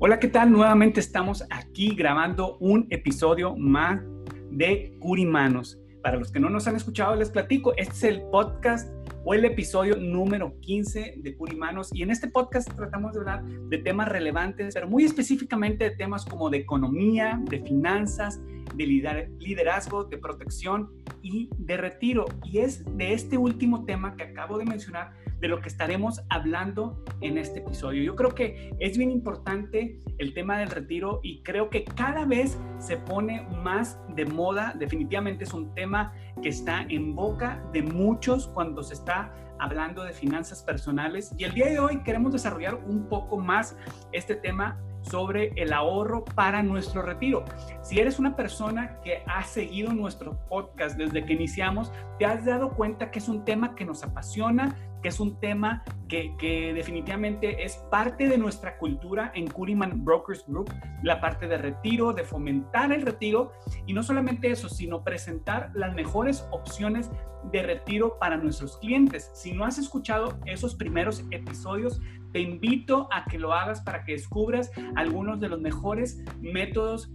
Hola, ¿qué tal? Nuevamente estamos aquí grabando un episodio más de Curimanos. Para los que no nos han escuchado, les platico, este es el podcast o el episodio número 15 de Curimanos y en este podcast tratamos de hablar de temas relevantes, pero muy específicamente de temas como de economía, de finanzas, de liderazgo, de protección y de retiro. Y es de este último tema que acabo de mencionar de lo que estaremos hablando en este episodio. Yo creo que es bien importante el tema del retiro y creo que cada vez se pone más de moda. Definitivamente es un tema que está en boca de muchos cuando se está hablando de finanzas personales. Y el día de hoy queremos desarrollar un poco más este tema sobre el ahorro para nuestro retiro. Si eres una persona que ha seguido nuestro podcast desde que iniciamos, te has dado cuenta que es un tema que nos apasiona, que es un tema que, definitivamente es parte de nuestra cultura en Curiman Brokers Group, la parte de retiro, de fomentar el retiro y no solamente eso, sino presentar las mejores opciones de retiro para nuestros clientes. Si no has escuchado esos primeros episodios, te invito a que lo hagas para que descubras algunos de los mejores métodos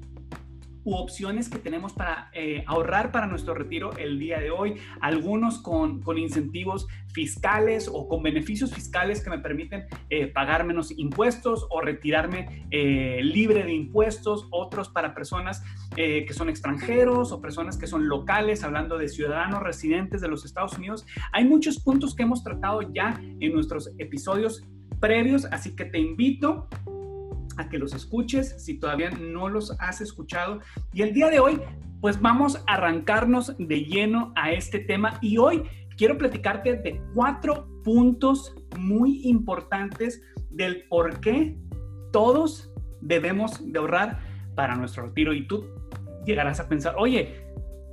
u opciones que tenemos para eh, ahorrar para nuestro retiro el día de hoy, algunos con, con incentivos fiscales o con beneficios fiscales que me permiten eh, pagar menos impuestos o retirarme eh, libre de impuestos, otros para personas que son extranjeros o personas que son locales, hablando de ciudadanos residentes de los Estados Unidos. Hay muchos puntos que hemos tratado ya en nuestros episodios previos, así que te invito a que los escuches si todavía no los has escuchado. Y el día de hoy, pues vamos a arrancarnos de lleno a este tema y hoy quiero platicarte de cuatro puntos muy importantes del por qué todos debemos de ahorrar para nuestro retiro. Y tú llegarás a pensar, oye,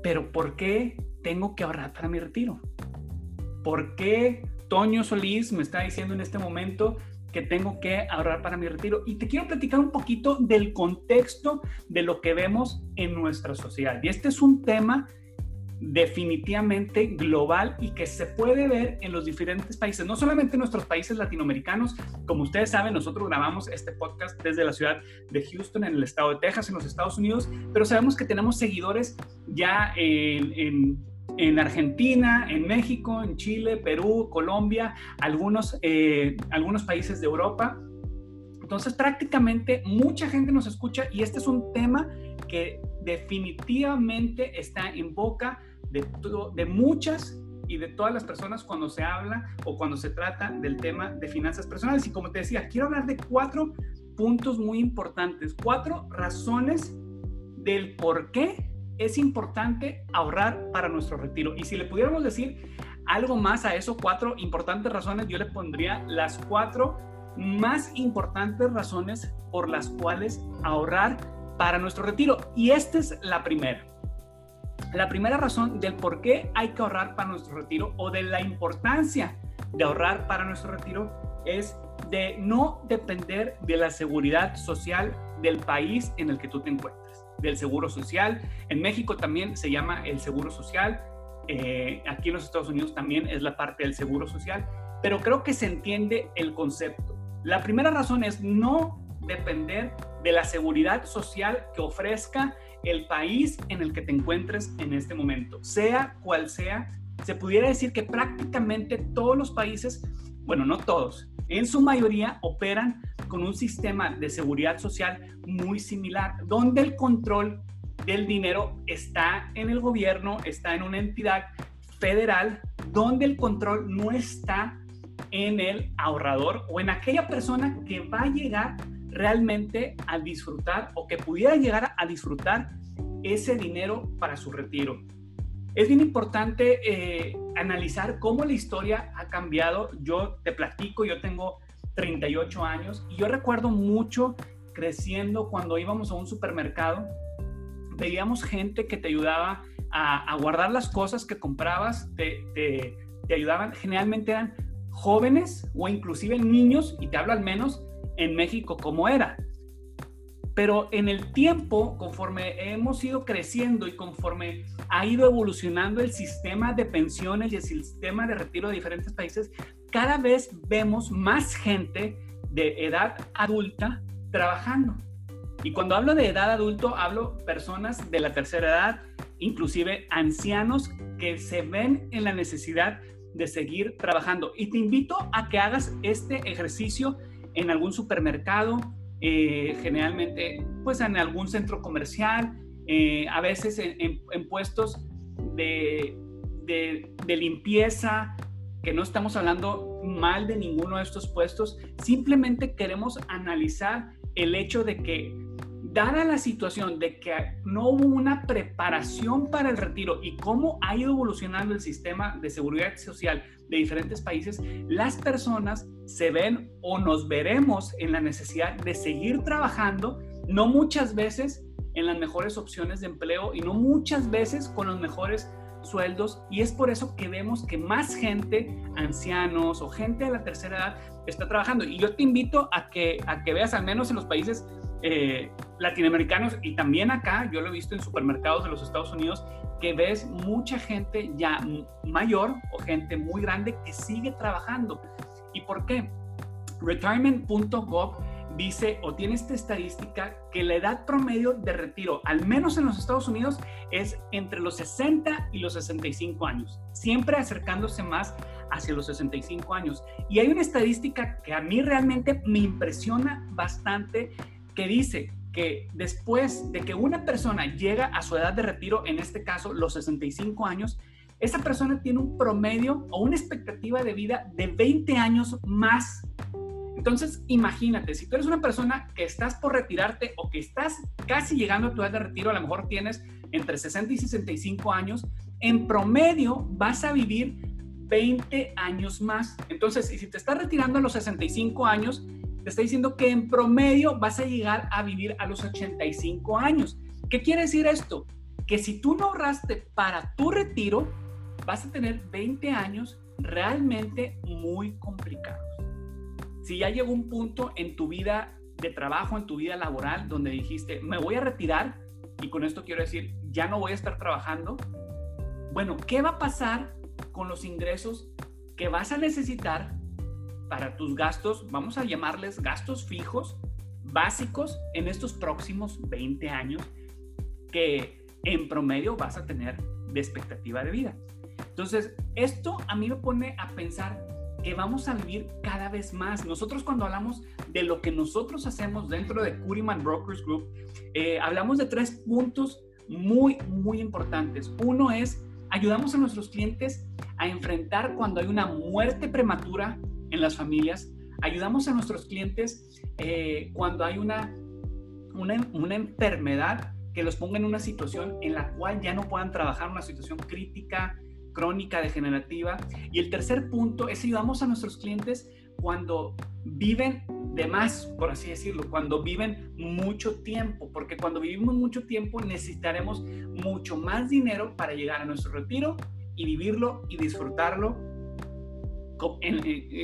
pero ¿por qué tengo que ahorrar para mi retiro? ¿Por qué Toño Solís me está diciendo en este momento que tengo que ahorrar para mi retiro. Y te quiero platicar un poquito del contexto de lo que vemos en nuestra sociedad. Y este es un tema definitivamente global y que se puede ver en los diferentes países, no solamente en nuestros países latinoamericanos, como ustedes saben, nosotros grabamos este podcast desde la ciudad de Houston, en el estado de Texas, en los Estados Unidos, pero sabemos que tenemos seguidores ya en, en en Argentina, en México, en Chile, Perú, Colombia, algunos, eh, algunos países de Europa. Entonces prácticamente mucha gente nos escucha y este es un tema que definitivamente está en boca de, de muchas y de todas las personas cuando se habla o cuando se trata del tema de finanzas personales. Y como te decía, quiero hablar de cuatro puntos muy importantes, cuatro razones del por qué es importante ahorrar para nuestro retiro. Y si le pudiéramos decir algo más a eso, cuatro importantes razones, yo le pondría las cuatro más importantes razones por las cuales ahorrar para nuestro retiro. Y esta es la primera. La primera razón del por qué hay que ahorrar para nuestro retiro o de la importancia de ahorrar para nuestro retiro es de no depender de la seguridad social del país en el que tú te encuentras del Seguro Social. En México también se llama el Seguro Social. Eh, aquí en los Estados Unidos también es la parte del Seguro Social. Pero creo que se entiende el concepto. La primera razón es no depender de la seguridad social que ofrezca el país en el que te encuentres en este momento, sea cual sea. Se pudiera decir que prácticamente todos los países, bueno, no todos, en su mayoría operan con un sistema de seguridad social muy similar, donde el control del dinero está en el gobierno, está en una entidad federal donde el control no está en el ahorrador o en aquella persona que va a llegar realmente a disfrutar o que pudiera llegar a disfrutar ese dinero para su retiro. Es bien importante eh, analizar cómo la historia ha cambiado. Yo te platico, yo tengo 38 años y yo recuerdo mucho creciendo cuando íbamos a un supermercado, veíamos gente que te ayudaba a, guardar las cosas que comprabas, te, ayudaban, generalmente eran jóvenes o inclusive niños, y te hablo al menos en México como era. Pero en el tiempo, conforme hemos ido creciendo y conforme ha ido evolucionando el sistema de pensiones y el sistema de retiro de diferentes países, cada vez vemos más gente de edad adulta trabajando. Y cuando hablo de edad adulto, hablo personas de la tercera edad, inclusive ancianos que se ven en la necesidad de seguir trabajando. Y te invito a que hagas este ejercicio en algún supermercado, eh, generalmente pues en algún centro comercial, eh, a veces en, puestos de, de, limpieza, que no estamos hablando mal de ninguno de estos puestos, simplemente queremos analizar el hecho de que dada la situación de que no hubo una preparación para el retiro y cómo ha ido evolucionando el sistema de seguridad social de diferentes países, las personas se ven o nos veremos en la necesidad de seguir trabajando, no muchas veces en las mejores opciones de empleo y no muchas veces con los mejores sueldos y es por eso que vemos que más gente, ancianos o gente de la tercera edad está trabajando. Y yo te invito a que, a que veas, al menos en los países eh, latinoamericanos y también acá, yo lo he visto en supermercados de los Estados Unidos, que ves mucha gente ya mayor o gente muy grande que sigue trabajando. ¿Y por qué? Retirement.gov dice o tiene esta estadística que la edad promedio de retiro, al menos en los Estados Unidos, es entre los 60 y los 65 años, siempre acercándose más hacia los 65 años. Y hay una estadística que a mí realmente me impresiona bastante que dice que después de que una persona llega a su edad de retiro, en este caso los 65 años, esa persona tiene un promedio o una expectativa de vida de 20 años más. Entonces, imagínate, si tú eres una persona que estás por retirarte o que estás casi llegando a tu edad de retiro, a lo mejor tienes entre 60 y 65 años, en promedio vas a vivir 20 años más. Entonces, si te estás retirando a los 65 años, te está diciendo que en promedio vas a llegar a vivir a los 85 años. ¿Qué quiere decir esto? Que si tú no ahorraste para tu retiro, vas a tener 20 años realmente muy complicados. Si ya llegó un punto en tu vida de trabajo, en tu vida laboral, donde dijiste, me voy a retirar, y con esto quiero decir, ya no voy a estar trabajando, bueno, ¿qué va a pasar con los ingresos que vas a necesitar para tus gastos, vamos a llamarles gastos fijos, básicos en estos próximos 20 años que en promedio vas a tener de expectativa de vida. Entonces, esto a mí me pone a pensar que vamos a vivir cada vez más. Nosotros cuando hablamos de lo que nosotros hacemos dentro de Curiman Brokers Group, eh, hablamos de tres puntos muy, muy importantes. Uno es, ayudamos a nuestros clientes a enfrentar cuando hay una muerte prematura en las familias. Ayudamos a nuestros clientes eh, cuando hay una, una, enfermedad que los ponga en una situación en la cual ya no puedan trabajar, una situación crítica, crónica, degenerativa. Y el tercer punto es ayudamos a nuestros clientes cuando viven de más, por así decirlo, cuando viven mucho tiempo, porque cuando vivimos mucho tiempo necesitaremos mucho más dinero para llegar a nuestro retiro y vivirlo y disfrutarlo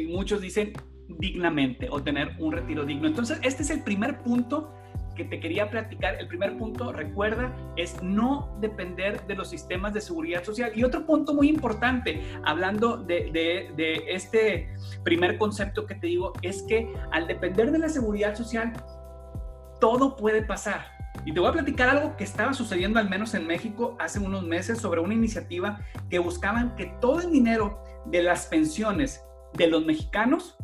muchos dicen dignamente o tener un retiro digno. Entonces, este es el primer punto que te quería platicar. El primer punto, recuerda, es no depender de los sistemas de seguridad social. Y otro punto muy importante, hablando de, de, este primer concepto que te digo, es que al depender de la seguridad social, todo puede pasar. Y te voy a platicar algo que estaba sucediendo al menos en México hace unos meses sobre una iniciativa que buscaban que todo el dinero de las pensiones de los mexicanos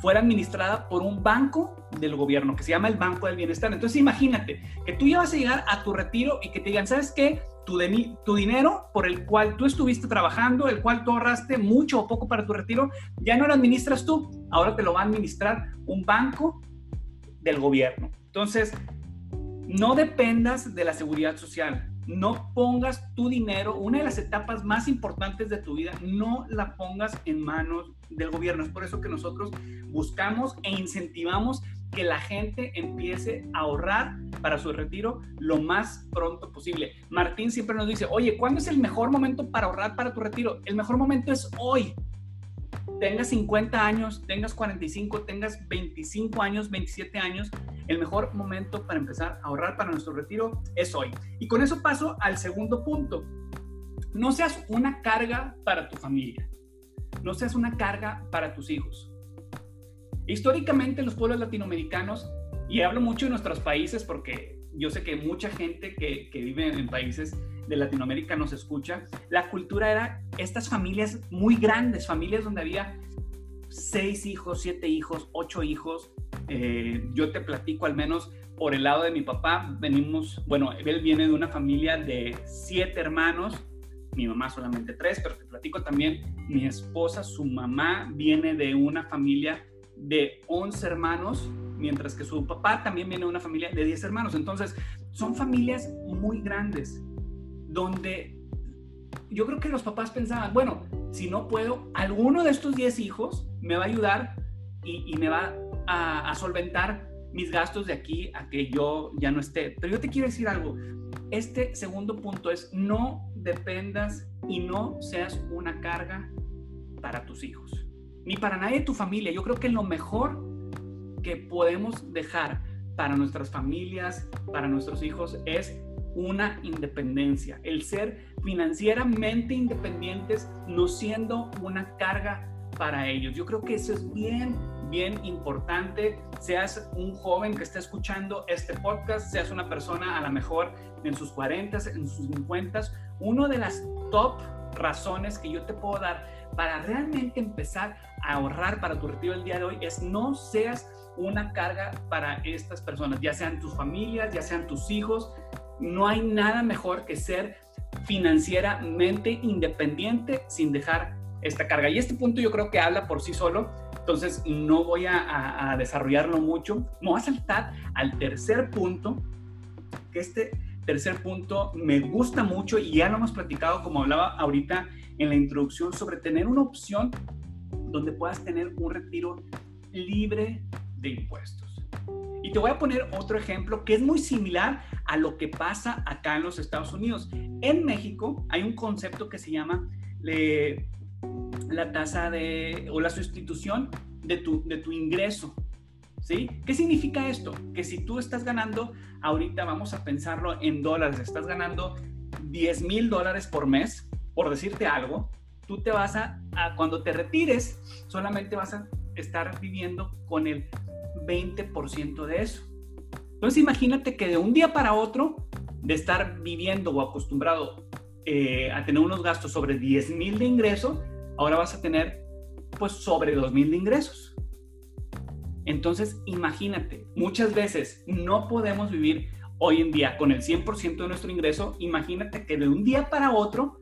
fuera administrada por un banco del gobierno que se llama el Banco del Bienestar. Entonces imagínate que tú ya vas a llegar a tu retiro y que te digan, ¿sabes qué? Tu, tu dinero por el cual tú estuviste trabajando, el cual tú ahorraste mucho o poco para tu retiro, ya no lo administras tú, ahora te lo va a administrar un banco del gobierno. Entonces, no dependas de la seguridad social, no pongas tu dinero, una de las etapas más importantes de tu vida, no la pongas en manos del gobierno. Es por eso que nosotros buscamos e incentivamos que la gente empiece a ahorrar para su retiro lo más pronto posible. Martín siempre nos dice, oye, ¿cuándo es el mejor momento para ahorrar para tu retiro? El mejor momento es hoy tengas 50 años, tengas 45, tengas 25 años, 27 años, el mejor momento para empezar a ahorrar para nuestro retiro es hoy. Y con eso paso al segundo punto. No seas una carga para tu familia. No seas una carga para tus hijos. Históricamente los pueblos latinoamericanos, y hablo mucho de nuestros países porque yo sé que mucha gente que, que vive en países de Latinoamérica nos escucha, la cultura era estas familias muy grandes, familias donde había seis hijos, siete hijos, ocho hijos. Eh, yo te platico al menos por el lado de mi papá, venimos, bueno, él viene de una familia de siete hermanos, mi mamá solamente tres, pero te platico también, mi esposa, su mamá viene de una familia de once hermanos, mientras que su papá también viene de una familia de diez hermanos. Entonces, son familias muy grandes donde yo creo que los papás pensaban, bueno, si no puedo, alguno de estos 10 hijos me va a ayudar y, me va a, a, solventar mis gastos de aquí a que yo ya no esté. Pero yo te quiero decir algo, este segundo punto es no dependas y no seas una carga para tus hijos, ni para nadie de tu familia. Yo creo que lo mejor que podemos dejar para nuestras familias, para nuestros hijos, es una independencia, el ser financieramente independientes, no siendo una carga para ellos. Yo creo que eso es bien, bien importante. Seas un joven que está escuchando este podcast, seas una persona a lo mejor en sus 40, en sus 50, una de las top razones que yo te puedo dar para realmente empezar a ahorrar para tu retiro el día de hoy es no seas una carga para estas personas, ya sean tus familias, ya sean tus hijos, no hay nada mejor que ser financieramente independiente sin dejar esta carga. Y este punto yo creo que habla por sí solo, entonces no voy a, desarrollarlo mucho. Me voy a saltar al tercer punto, que este tercer punto me gusta mucho y ya lo hemos platicado como hablaba ahorita en la introducción sobre tener una opción donde puedas tener un retiro libre de impuestos. Y te voy a poner otro ejemplo que es muy similar a lo que pasa acá en los Estados Unidos. En México hay un concepto que se llama la tasa de o la sustitución de tu, de tu ingreso. ¿Sí? ¿Qué significa esto? Que si tú estás ganando, ahorita vamos a pensarlo en dólares, estás ganando 10 mil dólares por mes, por decirte algo, tú te vas a, cuando te retires, solamente vas a estar viviendo con el 20% de eso. Entonces imagínate que de un día para otro, de estar viviendo o acostumbrado eh, a tener unos gastos sobre 10 mil de ingreso, ahora vas a tener pues sobre 2 mil de ingresos. Entonces imagínate, muchas veces no podemos vivir hoy en día con el 100% de nuestro ingreso. Imagínate que de un día para otro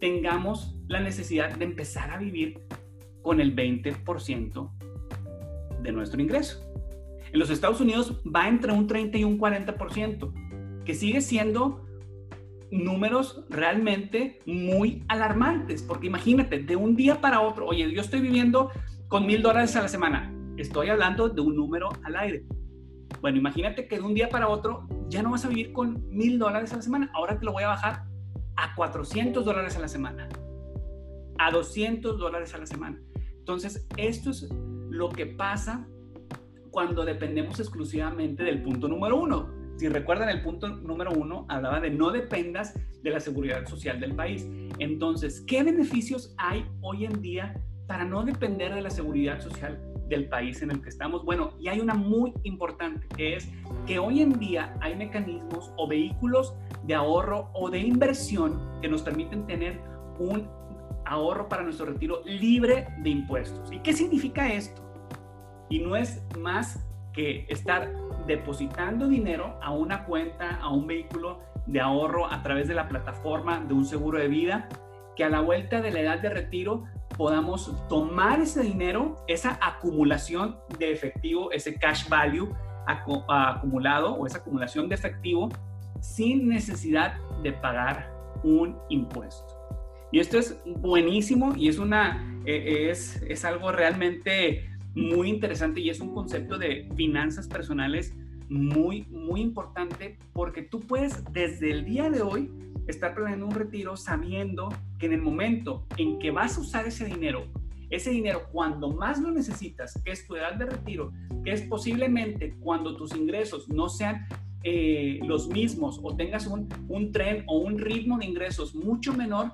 tengamos la necesidad de empezar a vivir con el 20% de nuestro ingreso. En los Estados Unidos va entre un 30 y un 40%, que sigue siendo números realmente muy alarmantes, porque imagínate, de un día para otro, oye, yo estoy viviendo con mil dólares a la semana, estoy hablando de un número al aire. Bueno, imagínate que de un día para otro ya no vas a vivir con mil dólares a la semana, ahora te lo voy a bajar a 400 dólares a la semana, a 200 dólares a la semana. Entonces, esto es lo que pasa cuando dependemos exclusivamente del punto número uno. Si recuerdan, el punto número uno hablaba de no dependas de la seguridad social del país. Entonces, ¿qué beneficios hay hoy en día para no depender de la seguridad social del país en el que estamos? Bueno, y hay una muy importante, que es que hoy en día hay mecanismos o vehículos de ahorro o de inversión que nos permiten tener un ahorro para nuestro retiro libre de impuestos. ¿Y qué significa esto? Y no es más que estar depositando dinero a una cuenta, a un vehículo de ahorro a través de la plataforma de un seguro de vida, que a la vuelta de la edad de retiro podamos tomar ese dinero, esa acumulación de efectivo, ese cash value acumulado o esa acumulación de efectivo sin necesidad de pagar un impuesto. Y esto es buenísimo y es, una, eh, es, es algo realmente muy interesante y es un concepto de finanzas personales muy, muy importante porque tú puedes desde el día de hoy estar planeando un retiro sabiendo que en el momento en que vas a usar ese dinero, ese dinero cuando más lo necesitas, que es tu edad de retiro, que es posiblemente cuando tus ingresos no sean eh, los mismos o tengas un, un tren o un ritmo de ingresos mucho menor,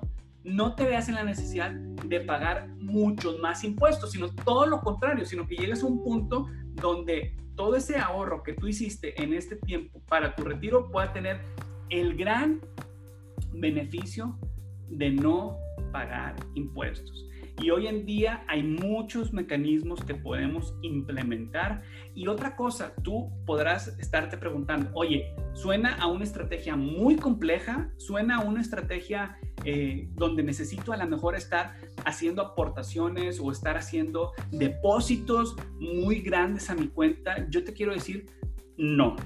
no te veas en la necesidad de pagar muchos más impuestos, sino todo lo contrario, sino que llegues a un punto donde todo ese ahorro que tú hiciste en este tiempo para tu retiro pueda tener el gran beneficio de no pagar impuestos. Y hoy en día hay muchos mecanismos que podemos implementar. Y otra cosa, tú podrás estarte preguntando, oye, suena a una estrategia muy compleja, suena a una estrategia eh, donde necesito a lo mejor estar haciendo aportaciones o estar haciendo depósitos muy grandes a mi cuenta. Yo te quiero decir, no.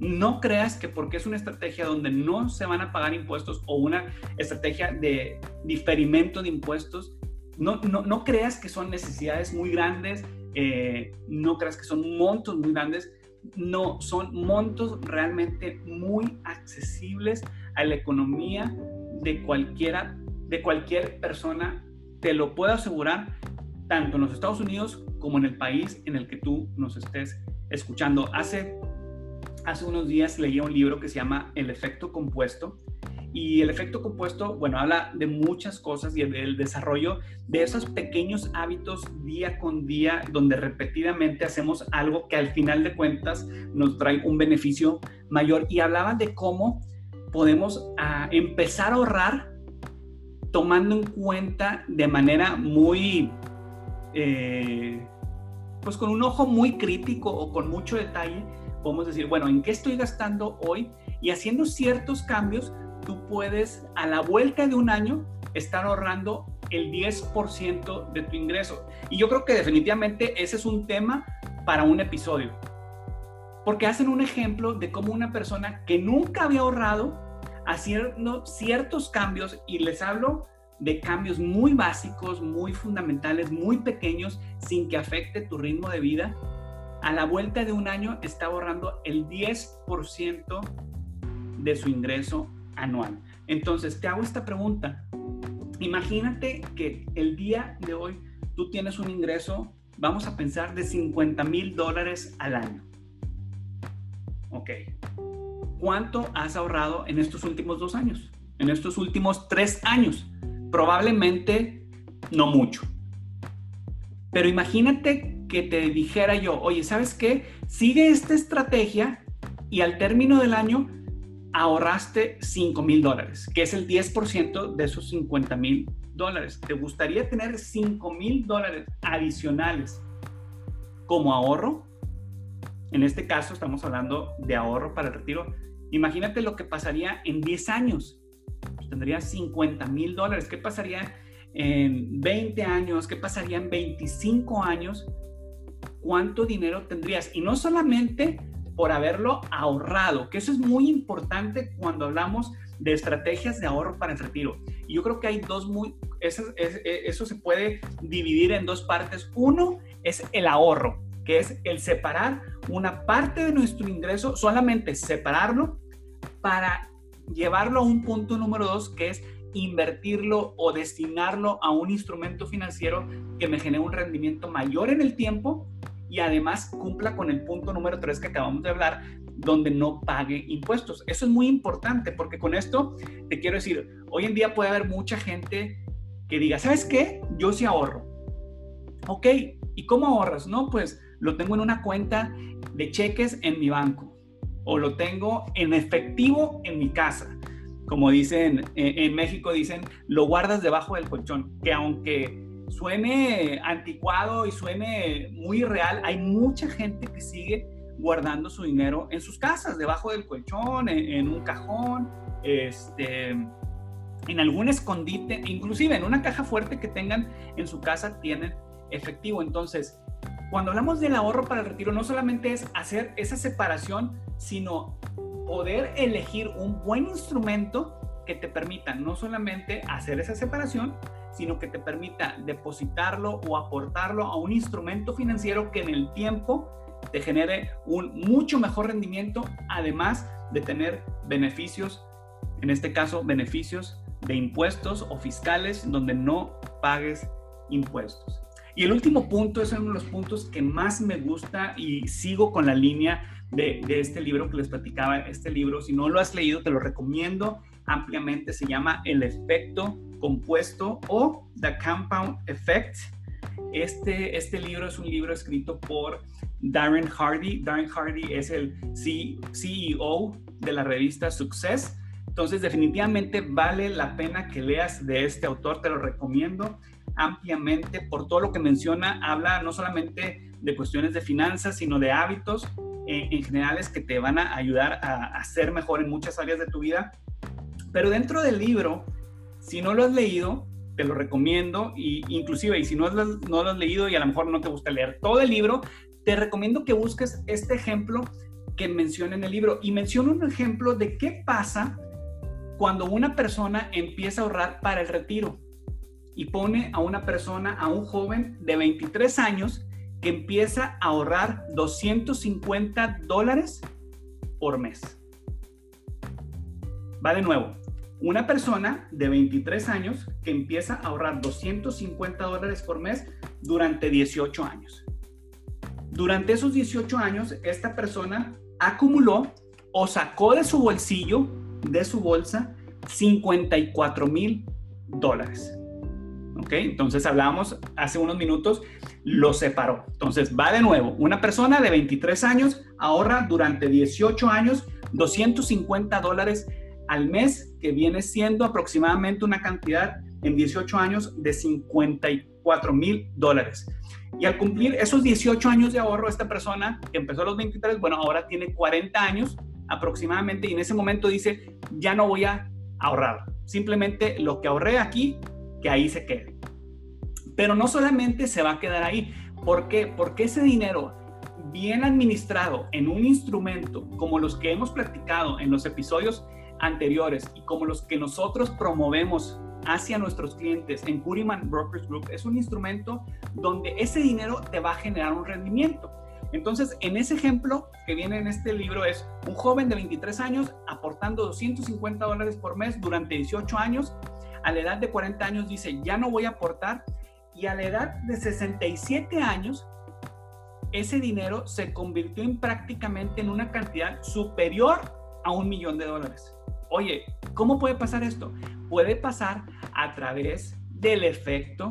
No creas que porque es una estrategia donde no se van a pagar impuestos o una estrategia de diferimento de impuestos, no, no, creas que son necesidades muy grandes, eh, no creas que son montos muy grandes, no, son montos realmente muy accesibles a la economía de cualquiera, de cualquier persona, te lo puedo asegurar, tanto en los Estados Unidos como en el país en el que tú nos estés escuchando. Hace hace unos días leía un libro que se llama El efecto compuesto. Y el efecto compuesto, bueno, habla de muchas cosas y del desarrollo de esos pequeños hábitos día con día, donde repetidamente hacemos algo que al final de cuentas nos trae un beneficio mayor. Y hablaba de cómo podemos ah, empezar a ahorrar tomando en cuenta de manera muy, eh, pues con un ojo muy crítico o con mucho detalle podemos decir, bueno, ¿en qué estoy gastando hoy? Y haciendo ciertos cambios, tú puedes a la vuelta de un año estar ahorrando el 10% de tu ingreso. Y yo creo que definitivamente ese es un tema para un episodio. Porque hacen un ejemplo de cómo una persona que nunca había ahorrado, haciendo ciertos cambios, y les hablo de cambios muy básicos, muy fundamentales, muy pequeños, sin que afecte tu ritmo de vida, a la vuelta de un año está ahorrando el 10% de su ingreso anual. Entonces, te hago esta pregunta. Imagínate que el día de hoy tú tienes un ingreso, vamos a pensar, de 50 mil dólares al año. Ok. ¿Cuánto has ahorrado en estos últimos dos años? En estos últimos tres años. Probablemente no mucho. Pero imagínate que te dijera yo, oye, ¿sabes qué? Sigue esta estrategia y al término del año ahorraste 5 mil dólares, que es el 10% de esos 50 mil dólares. ¿Te gustaría tener 5 mil dólares adicionales como ahorro? En este caso estamos hablando de ahorro para el retiro. Imagínate lo que pasaría en 10 años. tendría 50 mil dólares. ¿Qué pasaría en 20 años? ¿Qué pasaría en 25 años? cuánto dinero tendrías. Y no solamente por haberlo ahorrado, que eso es muy importante cuando hablamos de estrategias de ahorro para el retiro. Y yo creo que hay dos muy, eso, eso se puede dividir en dos partes. Uno es el ahorro, que es el separar una parte de nuestro ingreso, solamente separarlo para llevarlo a un punto número dos, que es invertirlo o destinarlo a un instrumento financiero que me genere un rendimiento mayor en el tiempo y además cumpla con el punto número 3 que acabamos de hablar, donde no pague impuestos. Eso es muy importante porque con esto te quiero decir, hoy en día puede haber mucha gente que diga, ¿sabes qué? Yo sí ahorro. Ok, ¿y cómo ahorras? No, pues lo tengo en una cuenta de cheques en mi banco o lo tengo en efectivo en mi casa. Como dicen en México, dicen, lo guardas debajo del colchón, que aunque suene anticuado y suene muy real, hay mucha gente que sigue guardando su dinero en sus casas, debajo del colchón, en, un cajón, este, en algún escondite, inclusive en una caja fuerte que tengan en su casa tienen efectivo. Entonces, cuando hablamos del ahorro para el retiro, no solamente es hacer esa separación, sino poder elegir un buen instrumento que te permita no solamente hacer esa separación, sino que te permita depositarlo o aportarlo a un instrumento financiero que en el tiempo te genere un mucho mejor rendimiento, además de tener beneficios, en este caso beneficios de impuestos o fiscales donde no pagues impuestos. Y el último punto es uno de los puntos que más me gusta y sigo con la línea de, de, este libro que les platicaba. Este libro, si no lo has leído, te lo recomiendo ampliamente. Se llama El efecto compuesto o The Compound Effect. Este, este libro es un libro escrito por Darren Hardy. Darren Hardy es el CEO de la revista Success. Entonces, definitivamente vale la pena que leas de este autor, te lo recomiendo ampliamente por todo lo que menciona. Habla no solamente de cuestiones de finanzas, sino de hábitos eh, en generales que te van a ayudar a, a ser mejor en muchas áreas de tu vida. Pero dentro del libro, si no lo has leído, te lo recomiendo, y inclusive, y si no no lo has leído y a lo mejor no te gusta leer todo el libro, te recomiendo que busques este ejemplo que menciona en el libro. Y menciona un ejemplo de qué pasa cuando una persona empieza a ahorrar para el retiro y pone a una persona, a un joven de 23 años que empieza a ahorrar 250 dólares por mes. Va de nuevo, una persona de 23 años que empieza a ahorrar 250 dólares por mes durante 18 años. Durante esos 18 años, esta persona acumuló o sacó de su bolsillo de su bolsa 54 mil dólares. ¿Ok? Entonces hablábamos hace unos minutos, lo separó. Entonces va de nuevo, una persona de 23 años ahorra durante 18 años 250 dólares al mes, que viene siendo aproximadamente una cantidad en 18 años de 54 mil dólares. Y al cumplir esos 18 años de ahorro, esta persona que empezó a los 23, bueno, ahora tiene 40 años aproximadamente y en ese momento dice, ya no voy a ahorrar. Simplemente lo que ahorré aquí, que ahí se quede. Pero no solamente se va a quedar ahí. ¿Por qué? Porque ese dinero bien administrado en un instrumento como los que hemos practicado en los episodios anteriores y como los que nosotros promovemos hacia nuestros clientes en Curiman Brokers Group es un instrumento donde ese dinero te va a generar un rendimiento. Entonces, en ese ejemplo que viene en este libro es un joven de 23 años aportando 250 dólares por mes durante 18 años. A la edad de 40 años dice, ya no voy a aportar. Y a la edad de 67 años, ese dinero se convirtió en prácticamente en una cantidad superior a un millón de dólares. Oye, ¿cómo puede pasar esto? Puede pasar a través del efecto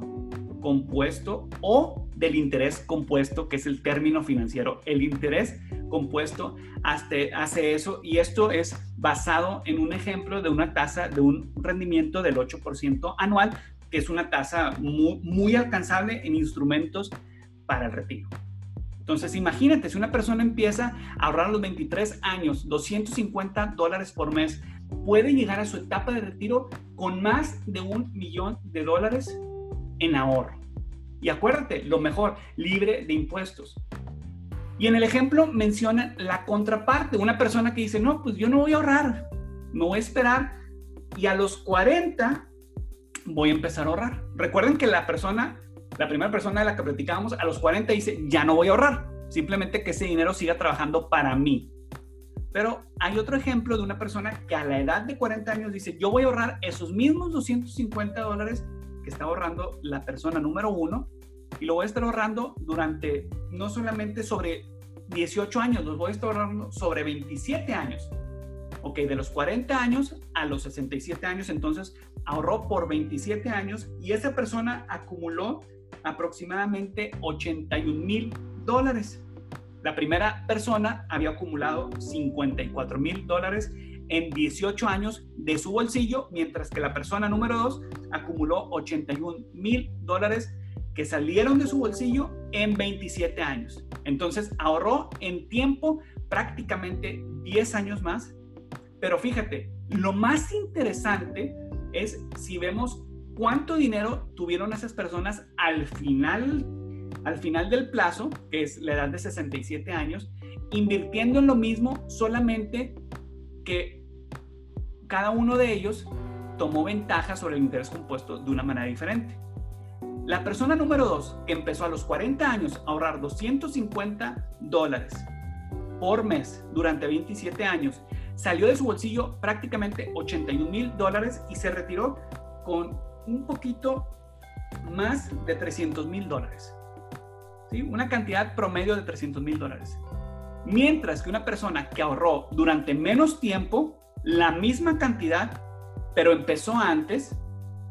compuesto o del interés compuesto, que es el término financiero. El interés compuesto hace, eso y esto es basado en un ejemplo de una tasa de un rendimiento del 8% anual, que es una tasa muy, muy alcanzable en instrumentos para el retiro. Entonces, imagínate, si una persona empieza a ahorrar a los 23 años 250 dólares por mes, puede llegar a su etapa de retiro con más de un millón de dólares en ahorro. Y acuérdate, lo mejor, libre de impuestos. Y en el ejemplo mencionan la contraparte, una persona que dice, no, pues yo no voy a ahorrar, me voy a esperar y a los 40 voy a empezar a ahorrar. Recuerden que la persona, la primera persona de la que platicábamos, a los 40 dice, ya no voy a ahorrar, simplemente que ese dinero siga trabajando para mí. Pero hay otro ejemplo de una persona que a la edad de 40 años dice, yo voy a ahorrar esos mismos 250 dólares que está ahorrando la persona número uno y lo voy a estar ahorrando durante no solamente sobre 18 años, los voy a estar ahorrando sobre 27 años. Ok, de los 40 años a los 67 años, entonces ahorró por 27 años y esa persona acumuló aproximadamente 81 mil dólares. La primera persona había acumulado 54 mil dólares en 18 años de su bolsillo, mientras que la persona número 2 acumuló 81 mil dólares que salieron de su bolsillo en 27 años. Entonces ahorró en tiempo prácticamente 10 años más. Pero fíjate, lo más interesante es si vemos cuánto dinero tuvieron esas personas al final, al final del plazo, que es la edad de 67 años, invirtiendo en lo mismo solamente que cada uno de ellos tomó ventaja sobre el interés compuesto de una manera diferente. La persona número dos, que empezó a los 40 años a ahorrar 250 dólares por mes durante 27 años, salió de su bolsillo prácticamente 81 mil dólares y se retiró con un poquito más de 300 mil dólares. Una cantidad promedio de 300 mil dólares. Mientras que una persona que ahorró durante menos tiempo la misma cantidad, pero empezó antes,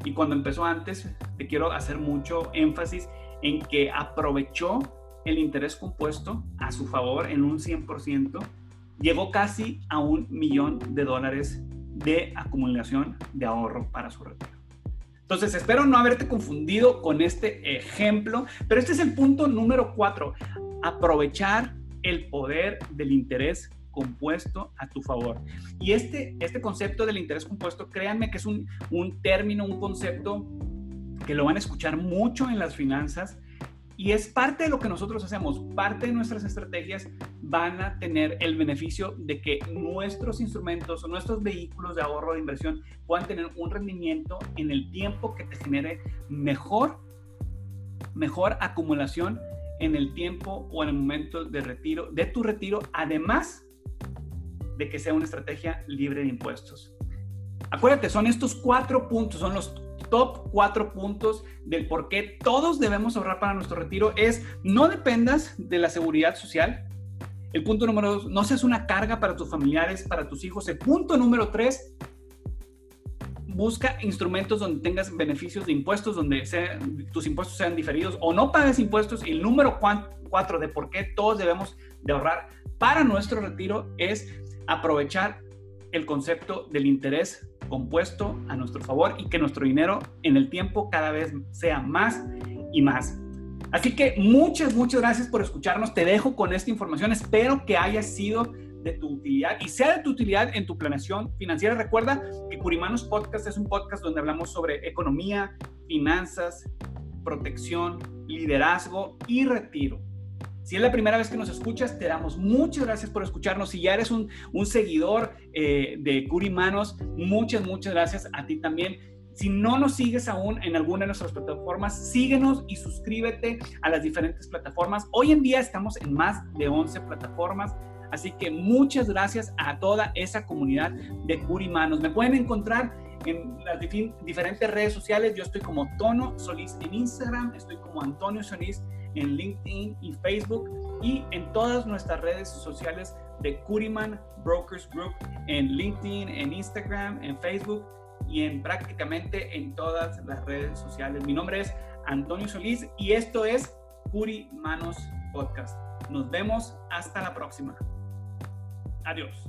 y cuando empezó antes, te quiero hacer mucho énfasis en que aprovechó el interés compuesto a su favor en un 100%, llegó casi a un millón de dólares de acumulación de ahorro para su retiro. Entonces, espero no haberte confundido con este ejemplo, pero este es el punto número cuatro, aprovechar el poder del interés compuesto a tu favor. Y este, este concepto del interés compuesto, créanme que es un, un término, un concepto que lo van a escuchar mucho en las finanzas y es parte de lo que nosotros hacemos, parte de nuestras estrategias van a tener el beneficio de que nuestros instrumentos o nuestros vehículos de ahorro de inversión puedan tener un rendimiento en el tiempo que te genere mejor, mejor acumulación en el tiempo o en el momento de retiro, de tu retiro, además de que sea una estrategia libre de impuestos. Acuérdate, son estos cuatro puntos, son los top cuatro puntos del por qué todos debemos ahorrar para nuestro retiro. Es no dependas de la seguridad social. El punto número dos, no seas una carga para tus familiares, para tus hijos. El punto número tres, busca instrumentos donde tengas beneficios de impuestos, donde tus impuestos sean diferidos o no pagues impuestos. Y el número cuatro de por qué todos debemos de ahorrar para nuestro retiro es aprovechar el concepto del interés compuesto a nuestro favor y que nuestro dinero en el tiempo cada vez sea más y más. Así que muchas, muchas gracias por escucharnos. Te dejo con esta información. Espero que haya sido de tu utilidad y sea de tu utilidad en tu planeación financiera. Recuerda que Curimanos Podcast es un podcast donde hablamos sobre economía, finanzas, protección, liderazgo y retiro. Si es la primera vez que nos escuchas, te damos muchas gracias por escucharnos. Si ya eres un, seguidor eh, de Curimanos, muchas, muchas gracias a ti también. Si no nos sigues aún en alguna de nuestras plataformas, síguenos y suscríbete a las diferentes plataformas. Hoy en día estamos en más de 11 plataformas. Así que muchas gracias a toda esa comunidad de Curimanos. Me pueden encontrar en las diferentes redes sociales. Yo estoy como Tono Solís en Instagram, estoy como Antonio Solís en LinkedIn y Facebook y en todas nuestras redes sociales de Curiman Brokers Group, en LinkedIn, en Instagram, en Facebook y en prácticamente en todas las redes sociales. Mi nombre es Antonio Solís y esto es Curi Manos Podcast. Nos vemos hasta la próxima. Adiós.